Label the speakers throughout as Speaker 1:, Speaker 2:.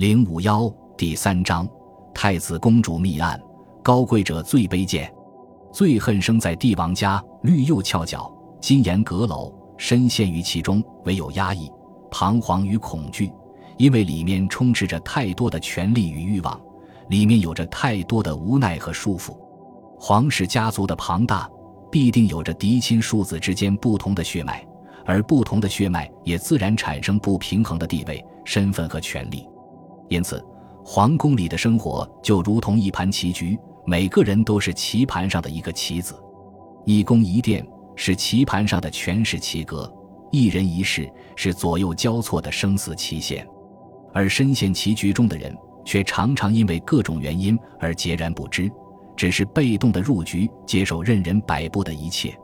Speaker 1: 零五幺第三章太子公主密案，高贵者最卑贱，最恨生在帝王家，绿釉翘角，金檐阁楼，深陷于其中，唯有压抑、彷徨与恐惧，因为里面充斥着太多的权力与欲望，里面有着太多的无奈和束缚。皇室家族的庞大，必定有着嫡亲庶子之间不同的血脉，而不同的血脉也自然产生不平衡的地位、身份和权利。因此，皇宫里的生活就如同一盘棋局，每个人都是棋盘上的一个棋子。一宫一殿是棋盘上的权势棋格，一人一事是左右交错的生死棋线。而深陷棋局中的人，却常常因为各种原因而孑然不知，只是被动的入局，接受任人摆布的一切。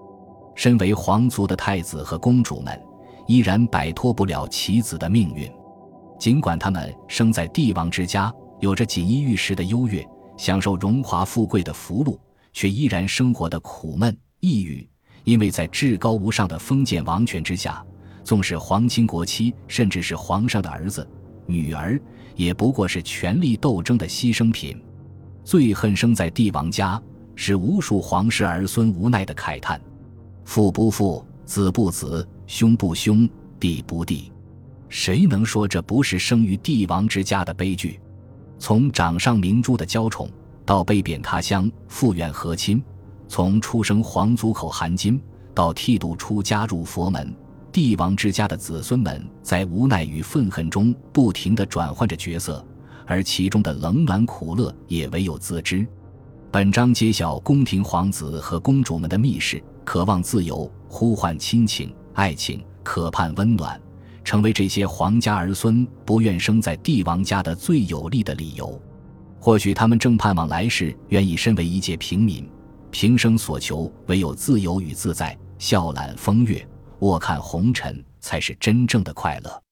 Speaker 1: 身为皇族的太子和公主们，依然摆脱不了棋子的命运。尽管他们生在帝王之家，有着锦衣玉食的优越，享受荣华富贵的福禄，却依然生活的苦闷抑郁。因为在至高无上的封建王权之下，纵使皇亲国戚，甚至是皇上的儿子、女儿，也不过是权力斗争的牺牲品。最恨生在帝王家，是无数皇室儿孙无奈的慨叹：父不父，子不子，兄不兄，弟不弟。谁能说这不是生于帝王之家的悲剧？从掌上明珠的娇宠，到被贬他乡复远和亲；从出生皇族口含金，到剃度出家入佛门，帝王之家的子孙们在无奈与愤恨中不停地转换着角色，而其中的冷暖苦乐也唯有自知。本章揭晓宫廷皇子和公主们的密室，渴望自由，呼唤亲情、爱情，渴盼温暖。成为这些皇家儿孙不愿生在帝王家的最有力的理由。或许他们正盼望来世愿意身为一介平民，平生所求唯有自由与自在，笑揽风月，卧看红尘，才是真正的快乐。